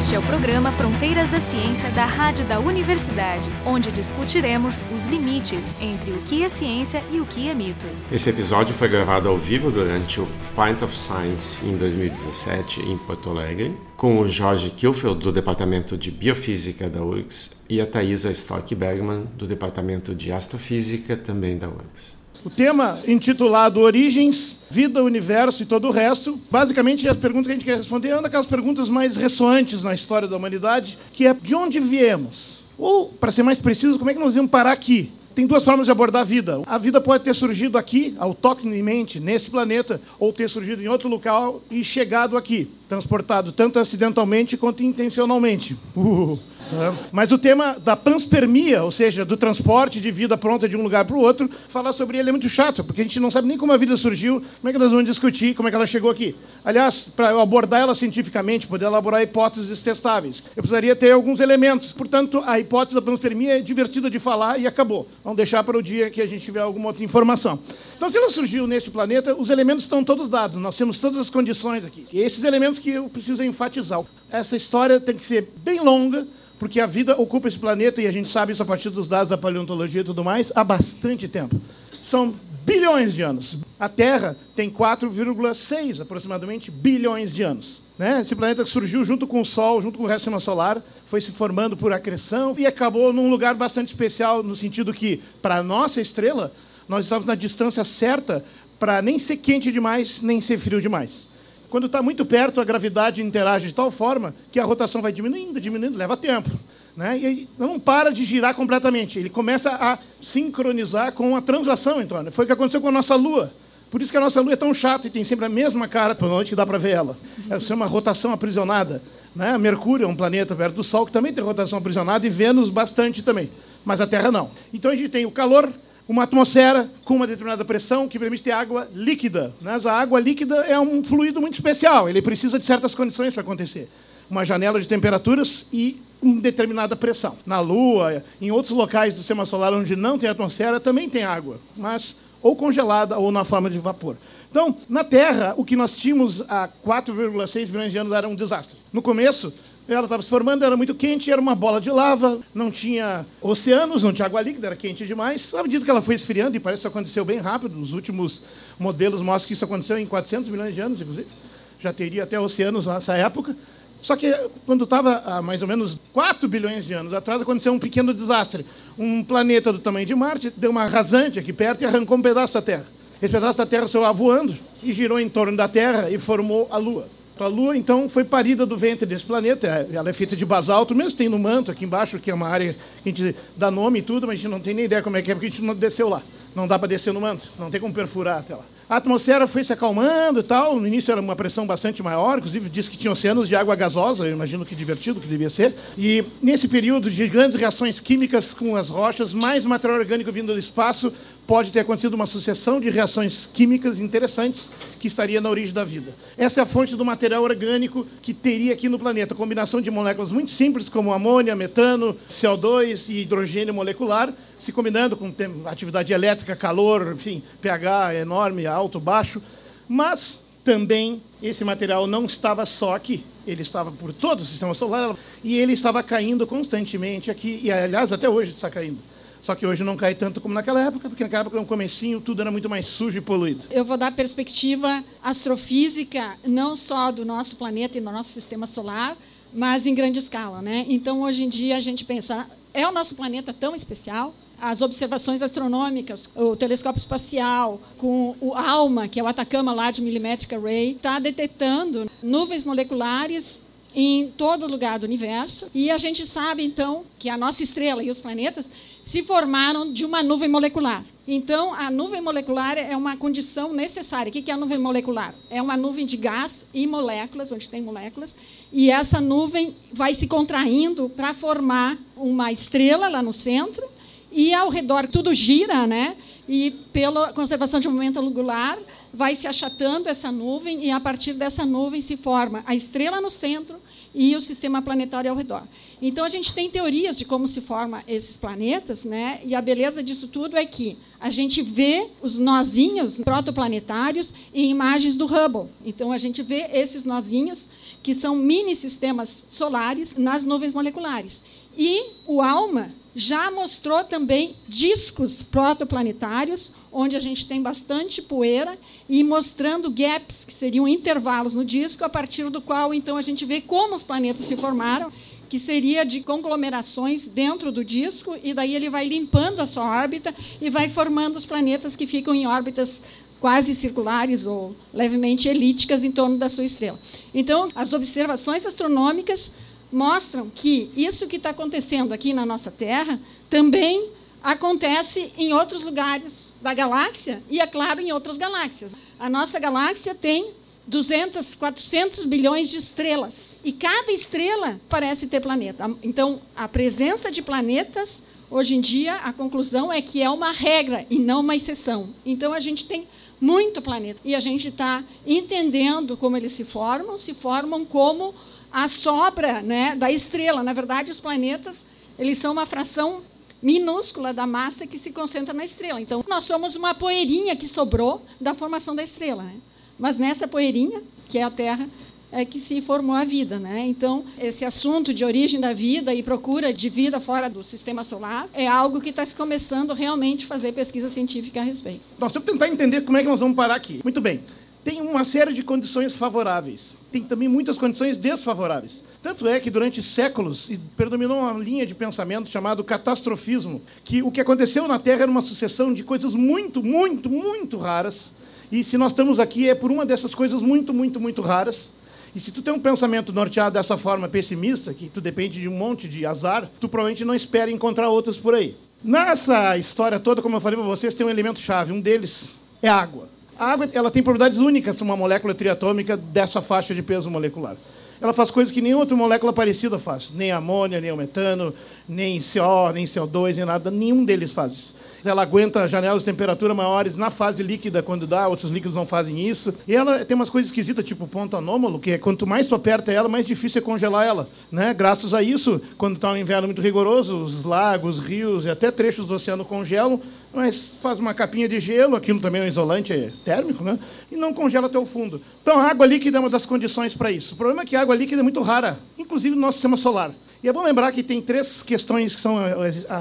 Este é o programa Fronteiras da Ciência da Rádio da Universidade, onde discutiremos os limites entre o que é ciência e o que é mito. Esse episódio foi gravado ao vivo durante o Pint of Science em 2017 em Porto Alegre, com o Jorge Kilfeld, do Departamento de Biofísica da URGS, e a Thaisa Stork Bergman, do Departamento de Astrofísica, também da URGS. O tema intitulado Origens, Vida, Universo e todo o resto, basicamente as perguntas que a gente quer responder é uma daquelas perguntas mais ressoantes na história da humanidade, que é de onde viemos? Ou, para ser mais preciso, como é que nós viemos parar aqui? Tem duas formas de abordar a vida. A vida pode ter surgido aqui, autóctonamente, nesse planeta, ou ter surgido em outro local e chegado aqui, transportado tanto acidentalmente quanto intencionalmente. Uh. Mas o tema da panspermia, ou seja, do transporte de vida pronta de um lugar para o outro, falar sobre ele é muito chato, porque a gente não sabe nem como a vida surgiu, como é que nós vamos discutir, como é que ela chegou aqui. Aliás, para eu abordar ela cientificamente, poder elaborar hipóteses testáveis, eu precisaria ter alguns elementos. Portanto, a hipótese da panspermia é divertida de falar e acabou. Vamos deixar para o dia que a gente tiver alguma outra informação. Então, se ela surgiu nesse planeta, os elementos estão todos dados, nós temos todas as condições aqui. E esses elementos que eu preciso enfatizar. Essa história tem que ser bem longa, porque a vida ocupa esse planeta, e a gente sabe isso a partir dos dados da paleontologia e tudo mais, há bastante tempo. São bilhões de anos. A Terra tem 4,6 aproximadamente bilhões de anos. Né? Esse planeta surgiu junto com o Sol, junto com o resto do sistema solar, foi se formando por acreção e acabou num lugar bastante especial, no sentido que, para a nossa estrela, nós estamos na distância certa para nem ser quente demais, nem ser frio demais. Quando está muito perto, a gravidade interage de tal forma que a rotação vai diminuindo, diminuindo, leva tempo. Né? E ele não para de girar completamente. Ele começa a sincronizar com a translação em torno. Foi o que aconteceu com a nossa Lua. Por isso que a nossa Lua é tão chata e tem sempre a mesma cara noite que dá para ver ela. Essa é uma rotação aprisionada. Né? Mercúrio é um planeta perto do Sol que também tem rotação aprisionada e Vênus bastante também. Mas a Terra não. Então a gente tem o calor uma atmosfera com uma determinada pressão que permite ter água líquida. Mas a água líquida é um fluido muito especial, ele precisa de certas condições para acontecer. Uma janela de temperaturas e uma determinada pressão. Na Lua, em outros locais do sistema solar onde não tem atmosfera, também tem água, mas ou congelada ou na forma de vapor. Então, na Terra, o que nós tínhamos há 4,6 bilhões de anos era um desastre. No começo, ela estava se formando, era muito quente, era uma bola de lava, não tinha oceanos, não tinha água líquida, era quente demais. À medida que ela foi esfriando, e parece que isso aconteceu bem rápido, os últimos modelos mostram que isso aconteceu em 400 milhões de anos, inclusive. Já teria até oceanos nessa época. Só que quando estava há mais ou menos 4 bilhões de anos atrás, aconteceu um pequeno desastre. Um planeta do tamanho de Marte deu uma rasante aqui perto e arrancou um pedaço da Terra. Esse pedaço da Terra saiu voando e girou em torno da Terra e formou a Lua. A Lua, então, foi parida do ventre desse planeta. Ela é feita de basalto, mesmo tem no manto aqui embaixo, que é uma área que a gente dá nome e tudo, mas a gente não tem nem ideia como é que é, porque a gente não desceu lá. Não dá para descer no manto, não tem como perfurar até lá. A atmosfera foi se acalmando e tal. No início era uma pressão bastante maior, inclusive disse que tinha oceanos de água gasosa, eu imagino que divertido que devia ser. E nesse período de grandes reações químicas com as rochas, mais material orgânico vindo do espaço, pode ter acontecido uma sucessão de reações químicas interessantes que estaria na origem da vida. Essa é a fonte do material orgânico que teria aqui no planeta, combinação de moléculas muito simples como amônia, metano, CO2 e hidrogênio molecular, se combinando com atividade elétrica, calor, enfim, pH enorme, alto, baixo, mas também esse material não estava só aqui, ele estava por todo o sistema solar e ele estava caindo constantemente aqui, e aliás até hoje está caindo. Só que hoje não cai tanto como naquela época, porque naquela época, no comecinho, tudo era muito mais sujo e poluído. Eu vou dar perspectiva astrofísica, não só do nosso planeta e do nosso sistema solar, mas em grande escala. Né? Então, hoje em dia, a gente pensa, é o nosso planeta tão especial? As observações astronômicas, o telescópio espacial, com o ALMA, que é o Atacama Large Millimetric Array, está detectando nuvens moleculares em todo lugar do universo. E a gente sabe, então, que a nossa estrela e os planetas se formaram de uma nuvem molecular. Então, a nuvem molecular é uma condição necessária. O que é a nuvem molecular? É uma nuvem de gás e moléculas, onde tem moléculas, e essa nuvem vai se contraindo para formar uma estrela lá no centro, e ao redor tudo gira, né? E pela conservação de momento angular, vai se achatando essa nuvem e a partir dessa nuvem se forma a estrela no centro e o sistema planetário ao redor. Então a gente tem teorias de como se formam esses planetas, né? E a beleza disso tudo é que a gente vê os nozinhos protoplanetários em imagens do Hubble. Então a gente vê esses nozinhos que são mini sistemas solares nas nuvens moleculares. E o ALMA já mostrou também discos protoplanetários, onde a gente tem bastante poeira, e mostrando gaps, que seriam intervalos no disco, a partir do qual então a gente vê como os planetas se formaram, que seria de conglomerações dentro do disco, e daí ele vai limpando a sua órbita e vai formando os planetas que ficam em órbitas quase circulares ou levemente elípticas em torno da sua estrela. Então, as observações astronômicas mostram que isso que está acontecendo aqui na nossa Terra também acontece em outros lugares da galáxia e, é claro, em outras galáxias. A nossa galáxia tem 200, 400 bilhões de estrelas e cada estrela parece ter planeta. Então, a presença de planetas, hoje em dia, a conclusão é que é uma regra e não uma exceção. Então, a gente tem muito planeta e a gente está entendendo como eles se formam, se formam como a sobra né, da estrela. Na verdade, os planetas eles são uma fração minúscula da massa que se concentra na estrela. Então, nós somos uma poeirinha que sobrou da formação da estrela. Né? Mas nessa poeirinha, que é a Terra, é que se formou a vida. Né? Então, esse assunto de origem da vida e procura de vida fora do sistema solar é algo que está se começando realmente a fazer pesquisa científica a respeito. Nós temos que tentar entender como é que nós vamos parar aqui. Muito bem tem uma série de condições favoráveis. Tem também muitas condições desfavoráveis. Tanto é que durante séculos predominou uma linha de pensamento chamado catastrofismo, que o que aconteceu na Terra era uma sucessão de coisas muito, muito, muito raras. E se nós estamos aqui é por uma dessas coisas muito, muito, muito raras. E se tu tem um pensamento norteado dessa forma pessimista, que tu depende de um monte de azar, tu provavelmente não espera encontrar outros por aí. Nessa história toda, como eu falei para vocês, tem um elemento chave. Um deles é água. A água ela tem propriedades únicas uma molécula triatômica dessa faixa de peso molecular. Ela faz coisas que nenhuma outra molécula parecida faz. Nem amônia, nem o metano, nem CO, nem CO2, nem nada. Nenhum deles faz isso. Ela aguenta janelas de temperatura maiores na fase líquida quando dá, outros líquidos não fazem isso. E ela tem umas coisas esquisitas, tipo ponto anômalo, que é quanto mais tu aperta ela, mais difícil é congelar ela. Né? Graças a isso, quando está um inverno muito rigoroso, os lagos, rios e até trechos do oceano congelam, mas faz uma capinha de gelo, aquilo também é um isolante térmico, né? e não congela até o fundo. Então, a água líquida é uma das condições para isso. O problema é que a água líquida é muito rara, inclusive no nosso sistema solar. E é bom lembrar que tem três questões que são,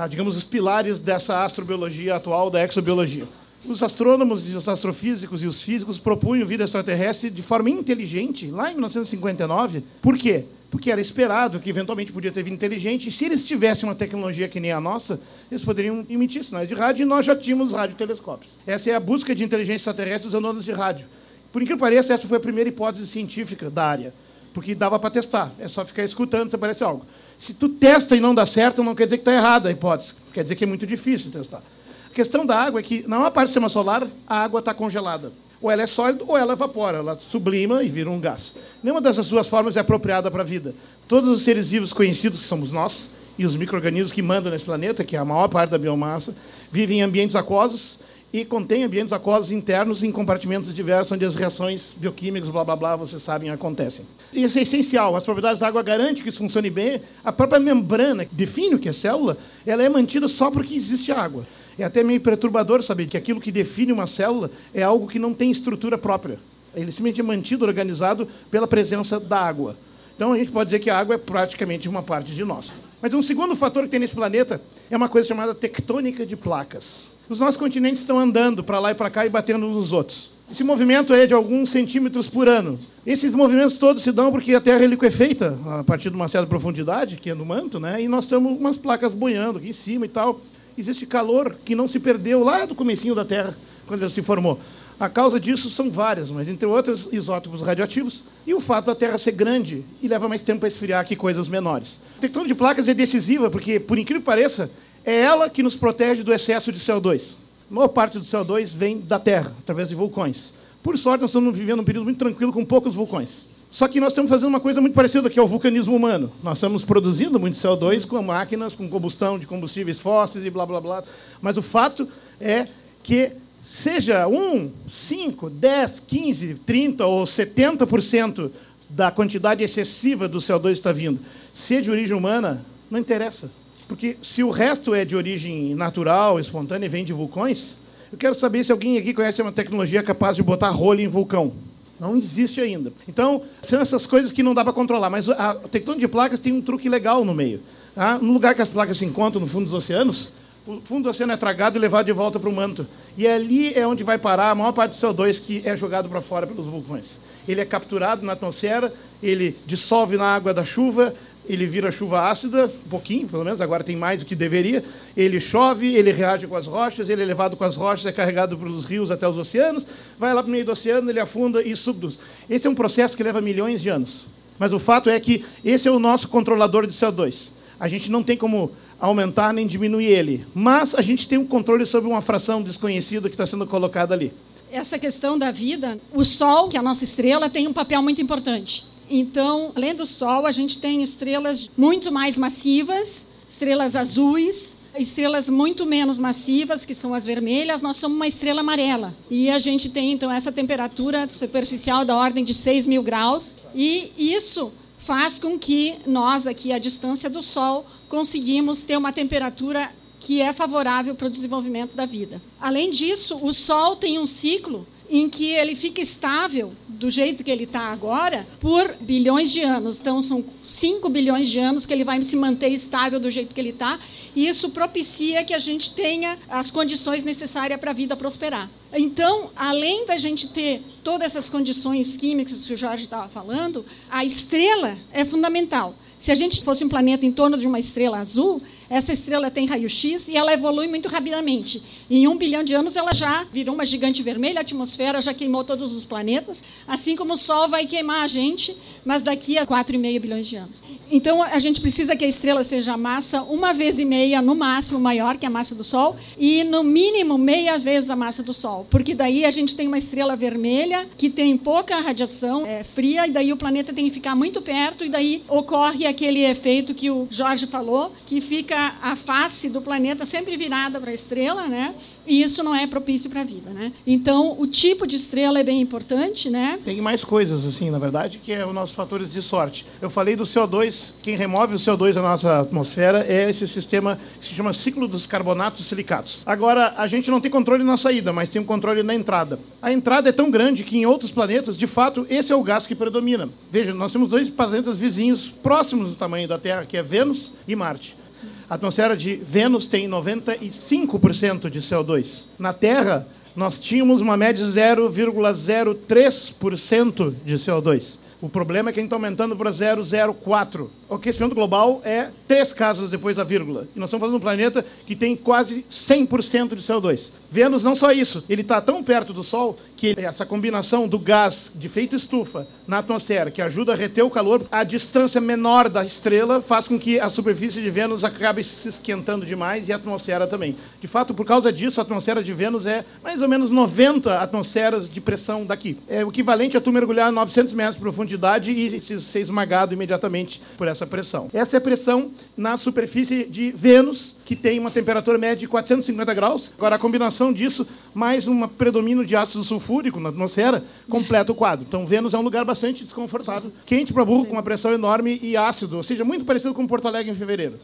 digamos, os pilares dessa astrobiologia atual, da exobiologia. Os astrônomos e os astrofísicos e os físicos propunham vida extraterrestre de forma inteligente lá em 1959. Por quê? Porque era esperado que eventualmente podia ter vida inteligente, e se eles tivessem uma tecnologia que nem a nossa, eles poderiam emitir sinais de rádio, e nós já tínhamos radiotelescópios. Essa é a busca de inteligência extraterrestre usando ondas de rádio. Por incrível que pareça, essa foi a primeira hipótese científica da área, porque dava para testar, é só ficar escutando se aparece algo. Se tu testa e não dá certo, não quer dizer que está errada a hipótese, quer dizer que é muito difícil testar. A questão da água é que, na maior parte do sistema solar, a água está congelada. Ou ela é sólida ou ela evapora, ela sublima e vira um gás. Nenhuma dessas duas formas é apropriada para a vida. Todos os seres vivos conhecidos, que somos nós, e os micro-organismos que mandam nesse planeta, que é a maior parte da biomassa, vivem em ambientes aquosos e contêm ambientes aquosos internos em compartimentos diversos, onde as reações bioquímicas, blá blá blá, vocês sabem, acontecem. Isso é essencial. As propriedades da água garantem que isso funcione bem. A própria membrana, que define o que é célula, ela é mantida só porque existe água. É até meio perturbador saber que aquilo que define uma célula é algo que não tem estrutura própria. Ele simplesmente é mantido, organizado pela presença da água. Então a gente pode dizer que a água é praticamente uma parte de nós. Mas um segundo fator que tem nesse planeta é uma coisa chamada tectônica de placas. Os nossos continentes estão andando para lá e para cá e batendo uns nos outros. Esse movimento é de alguns centímetros por ano. Esses movimentos todos se dão porque a Terra é liquefeita a partir de uma certa profundidade, que é no manto, né? e nós temos umas placas boiando aqui em cima e tal existe calor que não se perdeu lá do comecinho da Terra, quando ela se formou. A causa disso são várias, mas entre outras, isótopos radioativos e o fato da Terra ser grande e leva mais tempo a esfriar que coisas menores. A tectônica de placas é decisiva porque, por incrível que pareça, é ela que nos protege do excesso de CO2. A maior parte do CO2 vem da Terra, através de vulcões. Por sorte, nós estamos vivendo um período muito tranquilo com poucos vulcões. Só que nós estamos fazendo uma coisa muito parecida, que é o vulcanismo humano. Nós estamos produzindo muito CO2 com máquinas, com combustão de combustíveis fósseis e blá blá blá. Mas o fato é que seja 1, 5, 10, 15, 30 ou 70% da quantidade excessiva do CO2 está vindo, se é de origem humana, não interessa. Porque se o resto é de origem natural, espontânea e vem de vulcões, eu quero saber se alguém aqui conhece uma tecnologia capaz de botar rolha em vulcão. Não existe ainda. Então, são essas coisas que não dá para controlar. Mas a tectônica de placas tem um truque legal no meio. Tá? No lugar que as placas se encontram, no fundo dos oceanos, o fundo do oceano é tragado e levado de volta para o manto. E ali é onde vai parar a maior parte do CO2 que é jogado para fora pelos vulcões. Ele é capturado na atmosfera, ele dissolve na água da chuva, ele vira chuva ácida, um pouquinho, pelo menos, agora tem mais do que deveria. Ele chove, ele reage com as rochas, ele é levado com as rochas, é carregado pelos rios até os oceanos, vai lá para o meio do oceano, ele afunda e subduz. Esse é um processo que leva milhões de anos. Mas o fato é que esse é o nosso controlador de CO2. A gente não tem como aumentar nem diminuir ele, mas a gente tem um controle sobre uma fração desconhecida que está sendo colocada ali. Essa questão da vida, o Sol, que é a nossa estrela, tem um papel muito importante. Então, além do Sol, a gente tem estrelas muito mais massivas, estrelas azuis, estrelas muito menos massivas, que são as vermelhas, nós somos uma estrela amarela. E a gente tem, então, essa temperatura superficial da ordem de 6 mil graus. E isso faz com que nós, aqui à distância do Sol, conseguimos ter uma temperatura que é favorável para o desenvolvimento da vida. Além disso, o Sol tem um ciclo em que ele fica estável do jeito que ele está agora por bilhões de anos. Então, são 5 bilhões de anos que ele vai se manter estável do jeito que ele está. E isso propicia que a gente tenha as condições necessárias para a vida prosperar. Então, além da gente ter todas essas condições químicas que o Jorge estava falando, a estrela é fundamental. Se a gente fosse um planeta em torno de uma estrela azul, essa estrela tem raio-x e ela evolui muito rapidamente. Em um bilhão de anos, ela já virou uma gigante vermelha, a atmosfera já queimou todos os planetas, assim como o Sol vai queimar a gente, mas daqui a 4,5 bilhões de anos. Então, a gente precisa que a estrela seja massa uma vez e meia, no máximo, maior que a massa do Sol, e no mínimo meia vez a massa do Sol, porque daí a gente tem uma estrela vermelha que tem pouca radiação é, fria, e daí o planeta tem que ficar muito perto, e daí ocorre aquele efeito que o Jorge falou, que fica a face do planeta sempre virada para a estrela, né? E isso não é propício para a vida, né? Então, o tipo de estrela é bem importante, né? Tem mais coisas, assim, na verdade, que é os nossos fatores de sorte. Eu falei do CO2, quem remove o CO2 da nossa atmosfera é esse sistema que se chama ciclo dos carbonatos silicatos. Agora, a gente não tem controle na saída, mas tem um controle na entrada. A entrada é tão grande que em outros planetas, de fato, esse é o gás que predomina. Veja, nós temos dois planetas vizinhos próximos do tamanho da Terra, que é Vênus e Marte. A atmosfera de Vênus tem 95% de CO2. Na Terra, nós tínhamos uma média de 0,03% de CO2. O problema é que a gente está aumentando para 0,04. O aquecimento global é três casas depois da vírgula. E nós estamos falando de um planeta que tem quase 100% de CO2. Vênus não só isso, ele está tão perto do Sol que essa combinação do gás de feito estufa na atmosfera, que ajuda a reter o calor, a distância menor da estrela faz com que a superfície de Vênus acabe se esquentando demais e a atmosfera também. De fato, por causa disso, a atmosfera de Vênus é mais ou menos 90 atmosferas de pressão daqui. É o equivalente a tu mergulhar 900 metros de profundidade e ser esmagado imediatamente por essa pressão. Essa é a pressão na superfície de Vênus, que tem uma temperatura média de 450 graus. Agora, a combinação disso, mais um predomínio de ácido sulfúrico na atmosfera, completa o quadro. Então, Vênus é um lugar bastante desconfortável, quente para burro, Sim. com uma pressão enorme e ácido, ou seja, muito parecido com Porto Alegre em fevereiro.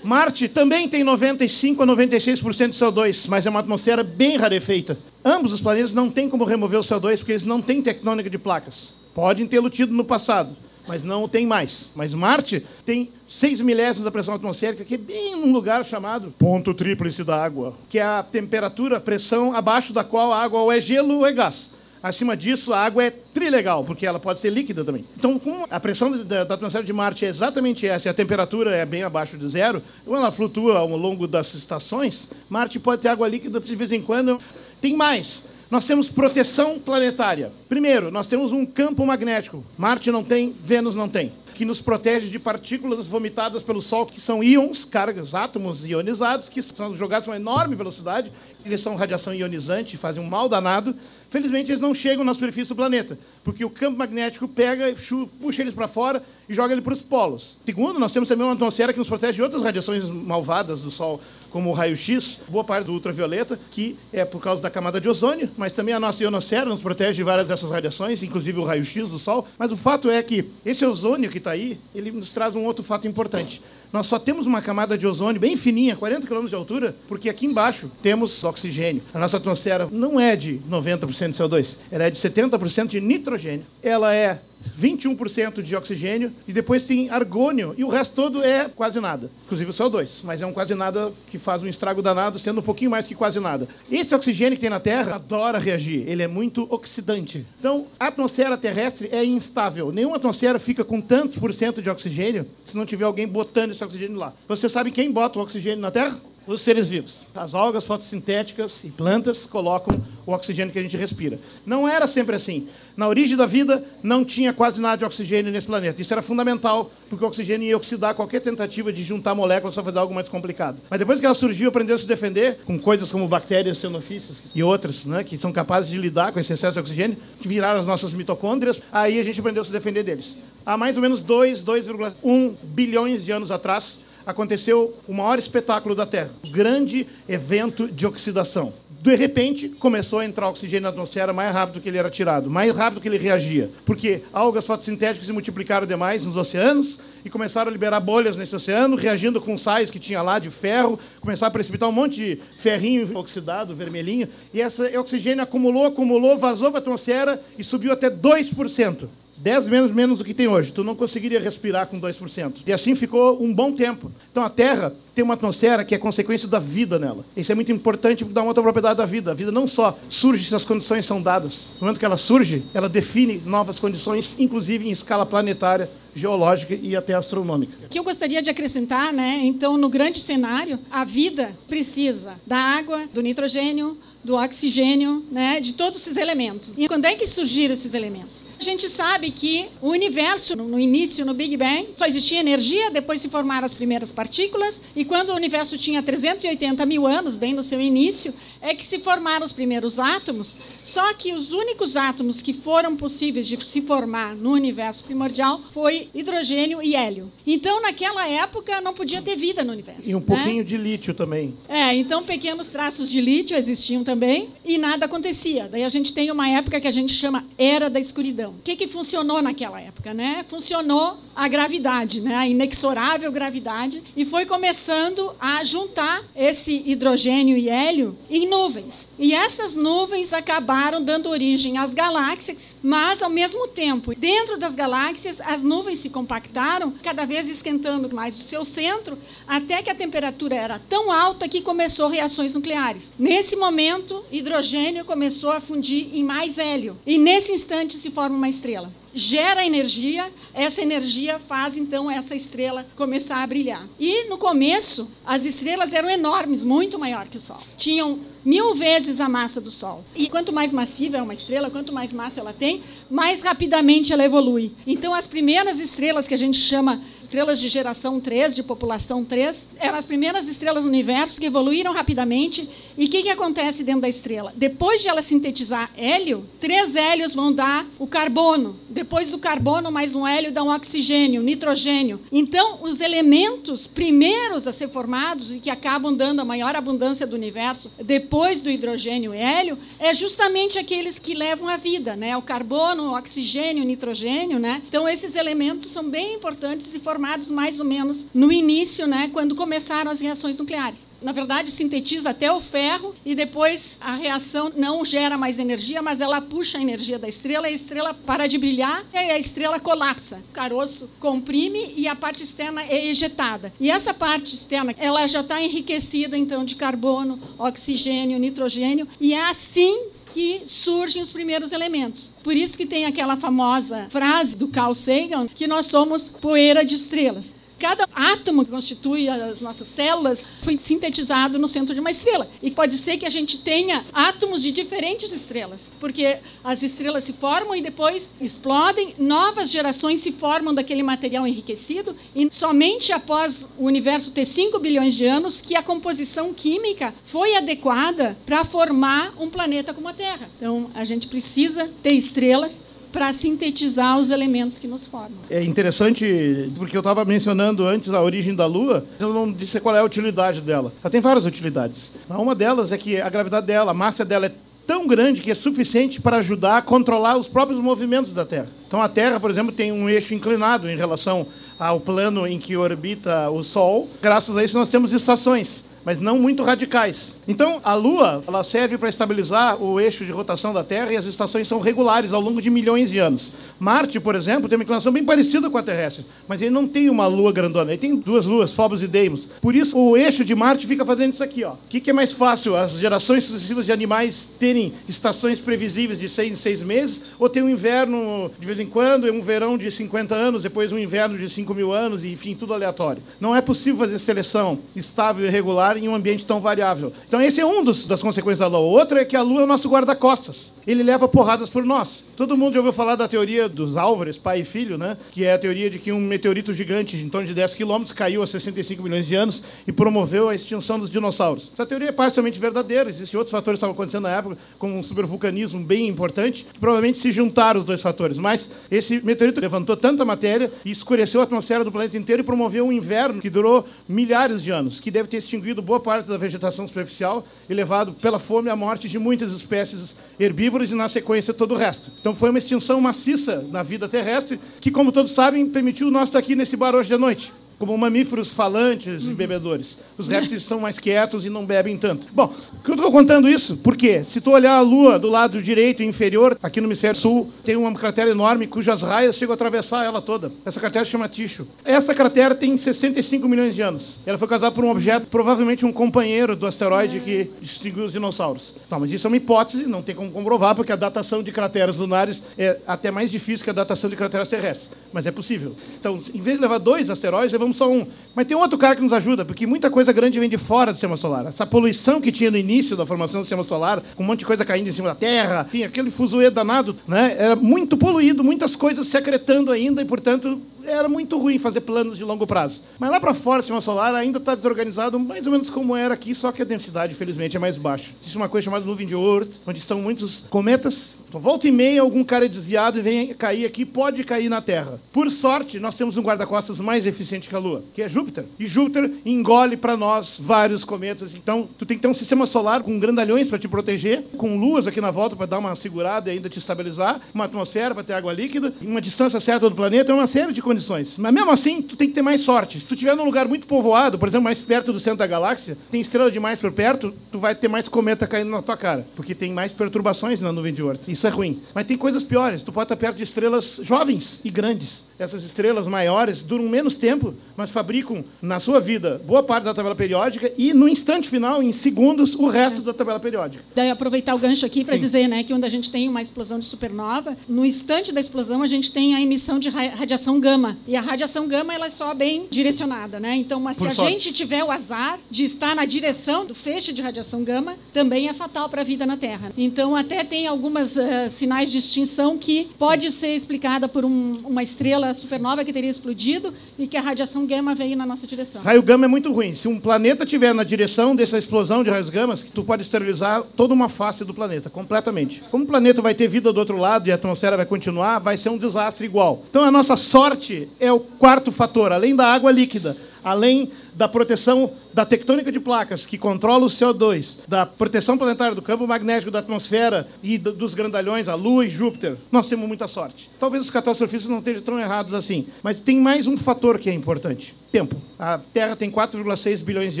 Marte também tem 95 a 96% de CO2, mas é uma atmosfera bem rarefeita. Ambos os planetas não têm como remover o CO2 porque eles não têm tectônica de placas. Podem tê-lo tido no passado, mas não tem mais. Mas Marte tem 6 milésimos da pressão atmosférica, que é bem num lugar chamado ponto tríplice da água, que é a temperatura, a pressão abaixo da qual a água ou é gelo ou é gás. Acima disso, a água é trilegal, porque ela pode ser líquida também. Então, como a pressão da, da atmosfera de Marte é exatamente essa e a temperatura é bem abaixo de zero, quando ela flutua ao longo das estações, Marte pode ter água líquida de vez em quando. Tem mais nós temos proteção planetária. Primeiro, nós temos um campo magnético. Marte não tem, Vênus não tem. Que nos protege de partículas vomitadas pelo Sol, que são íons, cargas, átomos ionizados, que são jogados a uma enorme velocidade. Eles são radiação ionizante, fazem um mal danado. Felizmente, eles não chegam na superfície do planeta, porque o campo magnético pega, puxa eles para fora e joga ele para os polos. Segundo, nós temos também uma atmosfera que nos protege de outras radiações malvadas do Sol, como o raio-x, boa parte do ultravioleta, que é por causa da camada de ozônio, mas também a nossa ionosfera nos protege de várias dessas radiações, inclusive o raio-x do Sol. Mas o fato é que esse ozônio que está aí, ele nos traz um outro fato importante. Nós só temos uma camada de ozônio bem fininha, 40 km de altura, porque aqui embaixo temos oxigênio. A nossa atmosfera não é de 90% de CO2, ela é de 70% de nitrogênio. Ela é 21% de oxigênio e depois tem argônio e o resto todo é quase nada, inclusive o CO2, mas é um quase nada que faz um estrago danado, sendo um pouquinho mais que quase nada. Esse oxigênio que tem na Terra adora reagir, ele é muito oxidante. Então, a atmosfera terrestre é instável. Nenhuma atmosfera fica com tantos por cento de oxigênio se não tiver alguém botando esse oxigênio lá. Você sabe quem bota o oxigênio na Terra? Os seres vivos. As algas fotossintéticas e plantas colocam o oxigênio que a gente respira. Não era sempre assim. Na origem da vida, não tinha quase nada de oxigênio nesse planeta. Isso era fundamental, porque o oxigênio ia oxidar qualquer tentativa de juntar moléculas para fazer algo mais complicado. Mas depois que ela surgiu, aprendeu a se defender com coisas como bactérias xenofícias e outras, né, que são capazes de lidar com esse excesso de oxigênio, que viraram as nossas mitocôndrias. Aí a gente aprendeu a se defender deles. Há mais ou menos 2, 2,1 bilhões de anos atrás, aconteceu o maior espetáculo da Terra, o grande evento de oxidação. De repente, começou a entrar oxigênio na atmosfera mais rápido do que ele era tirado, mais rápido que ele reagia, porque algas fotossintéticas se multiplicaram demais nos oceanos e começaram a liberar bolhas nesse oceano, reagindo com sais que tinha lá de ferro, começaram a precipitar um monte de ferrinho oxidado, vermelhinho, e esse oxigênio acumulou, acumulou, vazou para a atmosfera e subiu até 2%. 10 menos menos do que tem hoje. Tu não conseguiria respirar com 2%. E assim ficou um bom tempo. Então a Terra tem uma atmosfera que é consequência da vida nela. Isso é muito importante porque dá uma outra propriedade da vida. A vida não só surge se as condições são dadas. No momento que ela surge, ela define novas condições, inclusive em escala planetária, geológica e até astronômica. O que eu gostaria de acrescentar, né? Então, no grande cenário, a vida precisa da água, do nitrogênio, do oxigênio, né, de todos esses elementos. E quando é que surgiram esses elementos? A gente sabe que o universo, no início, no Big Bang, só existia energia, depois se formaram as primeiras partículas, e quando o universo tinha 380 mil anos, bem no seu início, é que se formaram os primeiros átomos, só que os únicos átomos que foram possíveis de se formar no universo primordial foi hidrogênio e hélio. Então, naquela época, não podia ter vida no universo. E um pouquinho né? de lítio também. É, então pequenos traços de lítio existiam também e nada acontecia. Daí a gente tem uma época que a gente chama Era da Escuridão. O que, que funcionou naquela época? Né? Funcionou a gravidade, né? a inexorável gravidade, e foi começando a juntar esse hidrogênio e hélio em nuvens. E essas nuvens acabaram dando origem às galáxias, mas ao mesmo tempo, dentro das galáxias, as nuvens se compactaram, cada vez esquentando mais o seu centro, até que a temperatura era tão alta que começou reações nucleares. Nesse momento, hidrogênio começou a fundir em mais hélio. E nesse instante se forma uma estrela. Gera energia, essa energia faz então essa estrela começar a brilhar. E no começo, as estrelas eram enormes, muito maior que o Sol. Tinham mil vezes a massa do Sol. E quanto mais massiva é uma estrela, quanto mais massa ela tem, mais rapidamente ela evolui. Então, as primeiras estrelas que a gente chama estrelas de geração 3, de população 3, eram as primeiras estrelas no universo que evoluíram rapidamente. E o que, que acontece dentro da estrela? Depois de ela sintetizar hélio, três hélios vão dar o carbono. Depois do carbono, mais um hélio dá um oxigênio, nitrogênio. Então, os elementos primeiros a ser formados e que acabam dando a maior abundância do universo, depois do hidrogênio e hélio, é justamente aqueles que levam a vida, né? O carbono, o oxigênio, o nitrogênio, né? Então, esses elementos são bem importantes e formados mais ou menos no início, né, quando começaram as reações nucleares. Na verdade, sintetiza até o ferro e depois a reação não gera mais energia, mas ela puxa a energia da estrela, a estrela para de brilhar e a estrela colapsa. O caroço comprime e a parte externa é ejetada. E essa parte externa, ela já está enriquecida então de carbono, oxigênio, nitrogênio, e é assim que surgem os primeiros elementos. Por isso que tem aquela famosa frase do Carl Sagan que nós somos poeira de estrelas. Cada átomo que constitui as nossas células foi sintetizado no centro de uma estrela. E pode ser que a gente tenha átomos de diferentes estrelas, porque as estrelas se formam e depois explodem, novas gerações se formam daquele material enriquecido, e somente após o universo ter 5 bilhões de anos que a composição química foi adequada para formar um planeta como a Terra. Então, a gente precisa ter estrelas para sintetizar os elementos que nos formam. É interessante, porque eu estava mencionando antes a origem da Lua, eu não disse qual é a utilidade dela. Ela tem várias utilidades. Uma delas é que a gravidade dela, a massa dela é tão grande que é suficiente para ajudar a controlar os próprios movimentos da Terra. Então a Terra, por exemplo, tem um eixo inclinado em relação ao plano em que orbita o Sol. Graças a isso nós temos estações mas não muito radicais. Então, a Lua ela serve para estabilizar o eixo de rotação da Terra e as estações são regulares ao longo de milhões de anos. Marte, por exemplo, tem uma inclinação bem parecida com a terrestre, mas ele não tem uma lua grandona, ele tem duas luas, Phobos e Deimos. Por isso, o eixo de Marte fica fazendo isso aqui. O que, que é mais fácil? As gerações sucessivas de animais terem estações previsíveis de seis em seis meses, ou ter um inverno de vez em quando, um verão de 50 anos, depois um inverno de 5 mil anos, enfim, tudo aleatório. Não é possível fazer seleção estável e regular em um ambiente tão variável. Então, esse é um dos, das consequências da Lua. Outro é que a Lua é o nosso guarda-costas. Ele leva porradas por nós. Todo mundo já ouviu falar da teoria dos Álvares, pai e filho, né? que é a teoria de que um meteorito gigante de em torno de 10 quilômetros caiu há 65 milhões de anos e promoveu a extinção dos dinossauros. Essa teoria é parcialmente verdadeira. Existem outros fatores que estavam acontecendo na época, como um supervulcanismo bem importante, que provavelmente se juntaram os dois fatores. Mas esse meteorito levantou tanta matéria e escureceu a atmosfera do planeta inteiro e promoveu um inverno que durou milhares de anos, que deve ter extinguido boa parte da vegetação superficial e levado pela fome à morte de muitas espécies herbívoras e, na sequência, todo o resto. Então, foi uma extinção maciça na vida terrestre que, como todos sabem, permitiu nós estar aqui nesse bar hoje de noite como mamíferos falantes e bebedores. Os répteis são mais quietos e não bebem tanto. Bom, eu estou contando isso porque, se tu olhar a Lua do lado direito inferior, aqui no hemisfério sul, tem uma cratera enorme cujas raias chegam a atravessar ela toda. Essa cratera se chama Ticho. Essa cratera tem 65 milhões de anos. Ela foi causada por um objeto, provavelmente um companheiro do asteroide que extinguiu os dinossauros. Não, mas isso é uma hipótese, não tem como comprovar, porque a datação de crateras lunares é até mais difícil que a datação de crateras terrestres. Mas é possível. Então, em vez de levar dois asteroides, levamos só um. Mas tem outro cara que nos ajuda, porque muita coisa grande vem de fora do sistema solar. Essa poluição que tinha no início da formação do sistema solar, com um monte de coisa caindo em cima da Terra, enfim, aquele fuzuê danado, né? Era muito poluído, muitas coisas secretando ainda, e, portanto, era muito ruim fazer planos de longo prazo. Mas lá para fora, o sistema solar ainda está desorganizado, mais ou menos como era aqui, só que a densidade, felizmente, é mais baixa. Existe uma coisa chamada nuvem de Oort, onde estão muitos cometas. Então, volta e meia, algum cara é desviado e vem cair aqui, pode cair na Terra. Por sorte, nós temos um guarda-costas mais eficiente que a Lua, que é Júpiter. E Júpiter engole para nós vários cometas. Então, tu tem que ter um sistema solar com grandalhões para te proteger, com luas aqui na volta para dar uma segurada e ainda te estabilizar, uma atmosfera para ter água líquida, uma distância certa do planeta, é uma série de condições condições. Mas mesmo assim, tu tem que ter mais sorte. Se tu estiver num lugar muito povoado, por exemplo, mais perto do centro da galáxia, tem estrela demais por perto, tu vai ter mais cometa caindo na tua cara, porque tem mais perturbações na nuvem de Oort. Isso é ruim. Mas tem coisas piores. Tu pode estar perto de estrelas jovens e grandes essas estrelas maiores duram menos tempo, mas fabricam na sua vida boa parte da tabela periódica e no instante final, em segundos, o resto é. da tabela periódica. Daí aproveitar o gancho aqui para dizer, né, que quando a gente tem uma explosão de supernova, no instante da explosão a gente tem a emissão de radiação gama. E a radiação gama ela é só bem direcionada, né? Então, mas Por se sorte. a gente tiver o azar de estar na direção do feixe de radiação gama, também é fatal para a vida na Terra. Então, até tem algumas uh, sinais de extinção que pode ser explicada por um, uma estrela supernova que teria explodido e que a radiação gama veio na nossa direção. Raio gama é muito ruim. Se um planeta estiver na direção dessa explosão de raios gamas, tu pode esterilizar toda uma face do planeta, completamente. Como o planeta vai ter vida do outro lado e a atmosfera vai continuar, vai ser um desastre igual. Então a nossa sorte é o quarto fator, além da água líquida, além da proteção da tectônica de placas, que controla o CO2, da proteção planetária do campo magnético da atmosfera e dos grandalhões, a Lua e Júpiter, nós temos muita sorte. Talvez os catastrofistas não estejam tão errados assim, mas tem mais um fator que é importante tempo. A Terra tem 4,6 bilhões de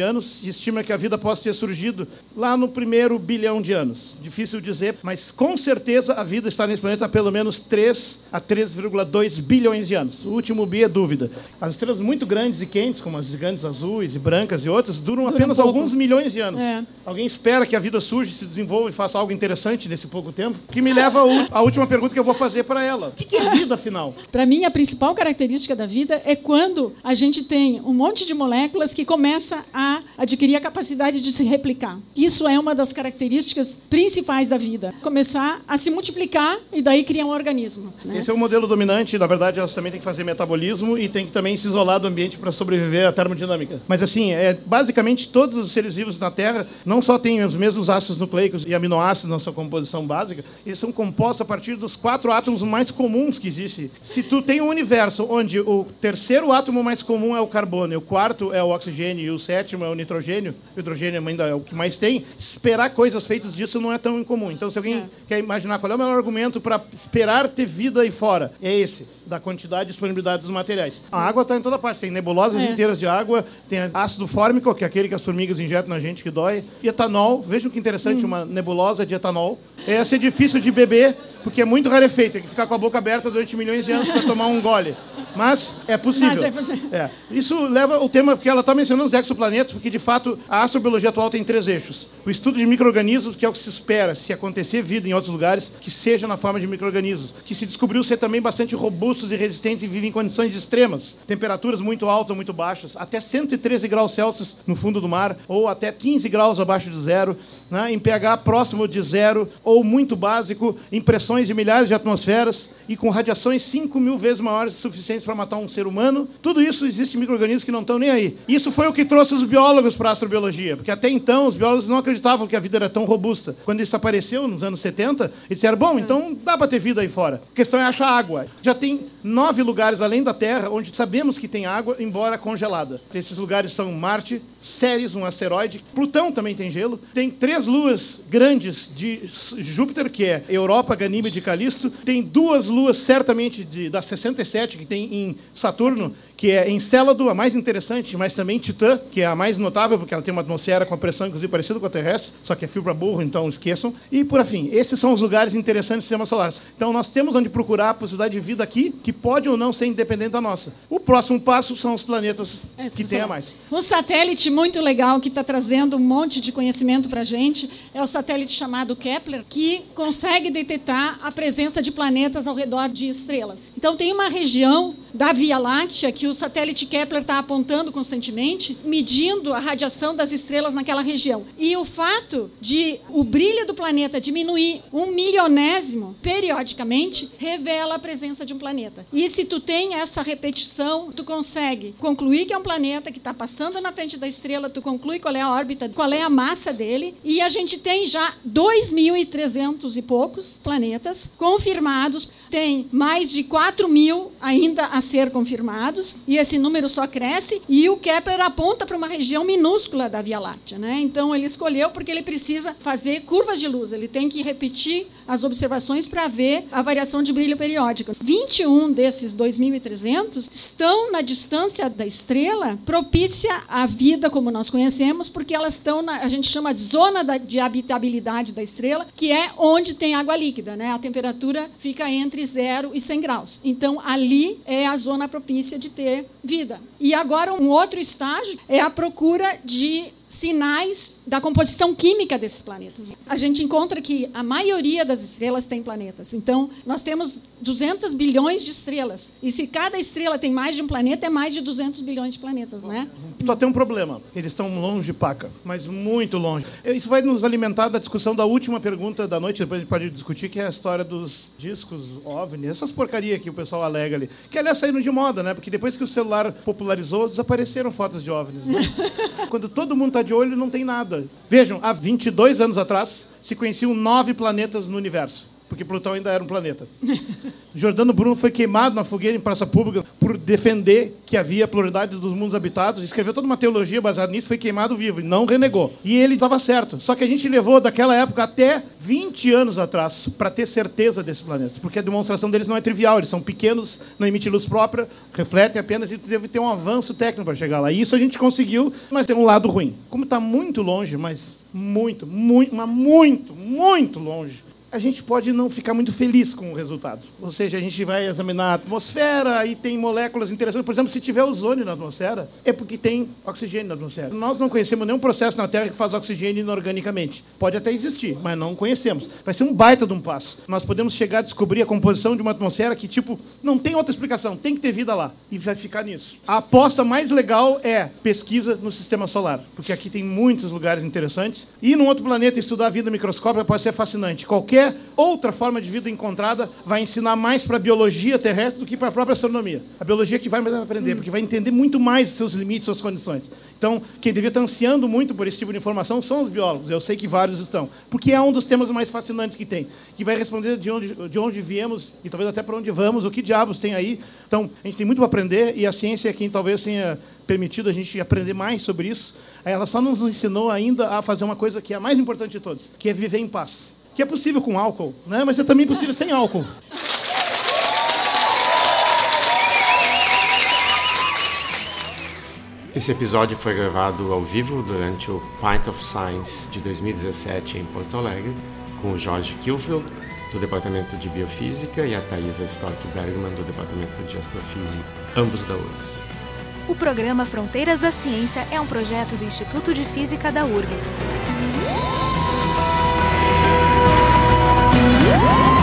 anos e estima que a vida possa ter surgido lá no primeiro bilhão de anos. Difícil dizer, mas com certeza a vida está nesse planeta há pelo menos 3 a 3,2 bilhões de anos. O último bi é dúvida. As estrelas muito grandes e quentes, como as gigantes azuis e brancas e outras, duram Dura apenas um alguns milhões de anos. É. Alguém espera que a vida surja, se desenvolva e faça algo interessante nesse pouco tempo? Que me leva à última pergunta que eu vou fazer para ela. O que é vida, afinal? Para mim, a principal característica da vida é quando a gente tem um monte de moléculas que começa a adquirir a capacidade de se replicar. Isso é uma das características principais da vida. Começar a se multiplicar e daí criar um organismo. Né? Esse é o modelo dominante. Na verdade, elas também têm que fazer metabolismo e têm que também se isolar do ambiente para sobreviver à termodinâmica. Mas assim, é, basicamente todos os seres vivos na Terra não só têm os mesmos ácidos nucleicos e aminoácidos na sua composição básica, eles são compostos a partir dos quatro átomos mais comuns que existem. Se tu tem um universo onde o terceiro átomo mais comum é o carbono, e o quarto é o oxigênio e o sétimo é o nitrogênio, o hidrogênio ainda é o que mais tem, esperar coisas feitas disso não é tão incomum. Então, se alguém é. quer imaginar qual é o melhor argumento para esperar ter vida aí fora, é esse, da quantidade e disponibilidade dos materiais. A água está em toda parte, tem nebulosas é. inteiras de água, tem ácido fórmico, que é aquele que as formigas injetam na gente que dói, e etanol, vejam que interessante, hum. uma nebulosa de etanol. É ser difícil de beber, porque é muito rarefeito, tem que ficar com a boca aberta durante milhões de anos para tomar um gole. Mas é possível. Mas é possível. É. Isso leva o tema, porque ela está mencionando os exoplanetas, porque de fato a astrobiologia atual tem três eixos. O estudo de micro-organismos, que é o que se espera, se acontecer vida em outros lugares, que seja na forma de micro-organismos, que se descobriu ser também bastante robustos e resistentes e vivem em condições extremas, temperaturas muito altas ou muito baixas, até 113 graus Celsius no fundo do mar, ou até 15 graus abaixo de zero, né, em pH próximo de zero, ou muito básico, em pressões de milhares de atmosferas e com radiações 5 mil vezes maiores suficientes para matar um ser humano. Tudo isso existe em micro-organismos que não estão nem aí. Isso foi o que trouxe os biólogos para a astrobiologia, porque até então os biólogos não acreditavam que a vida era tão robusta. Quando isso apareceu nos anos 70, eles disseram: bom, então dá para ter vida aí fora. A questão é achar água. Já tem nove lugares além da Terra onde sabemos que tem água, embora congelada. Esses lugares são Marte, Ceres, um asteroide, Plutão também tem gelo, tem três luas grandes de Júpiter, que é Europa, Ganímede e Calisto, tem duas luas certamente de, das 67 que tem em Saturno, que é Encélado, a mais interessante, mas também Titã, que é a mais notável, porque ela tem uma atmosfera com a pressão, inclusive, parecida com a terrestre, só que é fio para burro, então esqueçam. E, por fim, esses são os lugares interessantes do sistema solar. Então, nós temos onde procurar a possibilidade de vida aqui, que pode ou não ser independente da nossa. O próximo passo são os planetas é, que tem a mais. Um satélite muito legal que está trazendo um monte de conhecimento para a gente é o satélite chamado Kepler, que consegue detectar a presença de planetas ao redor de estrelas. Então, tem uma região da Via Láctea que o satélite Kepler está apontando constantemente, medindo a radiação das estrelas naquela região. E o fato de o brilho do planeta diminuir um milionésimo periodicamente revela a presença de um planeta. E se tu tem essa repetição, tu consegue concluir que é um planeta que está passando na frente da estrela, tu conclui qual é a órbita, qual é a massa dele, e a gente tem já 2.300 e poucos planetas confirmados, tem mais de 4 mil ainda a ser confirmados, e esse número só cresce, e o Kepler aponta para uma região minúscula da Via Láctea. Né? Então, ele escolheu porque ele precisa fazer curvas de luz, ele tem que repetir as observações para ver a variação de brilho periódico. 21 desses 2.300 estão na distância da estrela propícia à vida como nós conhecemos, porque elas estão na, a gente chama de zona de habitabilidade da estrela, que é onde tem água líquida. Né? A temperatura fica entre 0 e 100 graus. Então, ali é a zona propícia de ter vida. E agora, um outro estágio é a procura de sinais da composição química desses planetas. A gente encontra que a maioria das estrelas tem planetas. Então, nós temos 200 bilhões de estrelas. E se cada estrela tem mais de um planeta, é mais de 200 bilhões de planetas, né? Só tem um problema. Eles estão longe, Paca, mas muito longe. Isso vai nos alimentar da discussão da última pergunta da noite, depois a gente pode discutir, que é a história dos discos OVNI, essas porcarias que o pessoal alega ali. Que, aliás, saíram de moda, né? Porque depois que o celular popularizou, desapareceram fotos de OVNIs. Né? Quando todo mundo está de olho, não tem nada. Vejam, há 22 anos atrás, se conheciam nove planetas no universo porque Plutão ainda era um planeta. Jordano Bruno foi queimado na fogueira em praça pública por defender que havia pluralidade dos mundos habitados, escreveu toda uma teologia baseada nisso, foi queimado vivo e não renegou. E ele estava certo. Só que a gente levou daquela época até 20 anos atrás para ter certeza desses planetas, porque a demonstração deles não é trivial, eles são pequenos, não emitem luz própria, refletem apenas e deve ter um avanço técnico para chegar lá. E isso a gente conseguiu, mas tem um lado ruim. Como está muito longe, mas muito, muito, mas muito, muito longe a gente pode não ficar muito feliz com o resultado. Ou seja, a gente vai examinar a atmosfera e tem moléculas interessantes. Por exemplo, se tiver ozônio na atmosfera, é porque tem oxigênio na atmosfera. Nós não conhecemos nenhum processo na Terra que faz oxigênio inorganicamente. Pode até existir, mas não conhecemos. Vai ser um baita de um passo. Nós podemos chegar a descobrir a composição de uma atmosfera que, tipo, não tem outra explicação, tem que ter vida lá. E vai ficar nisso. A aposta mais legal é pesquisa no sistema solar, porque aqui tem muitos lugares interessantes. E num outro planeta estudar a vida microscópica pode ser fascinante. Qualquer qualquer outra forma de vida encontrada vai ensinar mais para a biologia terrestre do que para a própria astronomia. A biologia que vai mais aprender, porque vai entender muito mais os seus limites, suas condições. Então, quem devia estar ansiando muito por esse tipo de informação são os biólogos. Eu sei que vários estão. Porque é um dos temas mais fascinantes que tem, que vai responder de onde, de onde viemos e talvez até para onde vamos, o que diabos tem aí. Então, a gente tem muito para aprender e a ciência é quem talvez tenha permitido a gente aprender mais sobre isso. Ela só nos ensinou ainda a fazer uma coisa que é a mais importante de todos, que é viver em paz que é possível com álcool, né? mas é também possível sem álcool. Esse episódio foi gravado ao vivo durante o Pint of Science de 2017 em Porto Alegre, com o Jorge Kilfield, do Departamento de Biofísica, e a Thaisa Stork Bergman, do Departamento de Astrofísica, ambos da URGS. O programa Fronteiras da Ciência é um projeto do Instituto de Física da URGS. Yeah.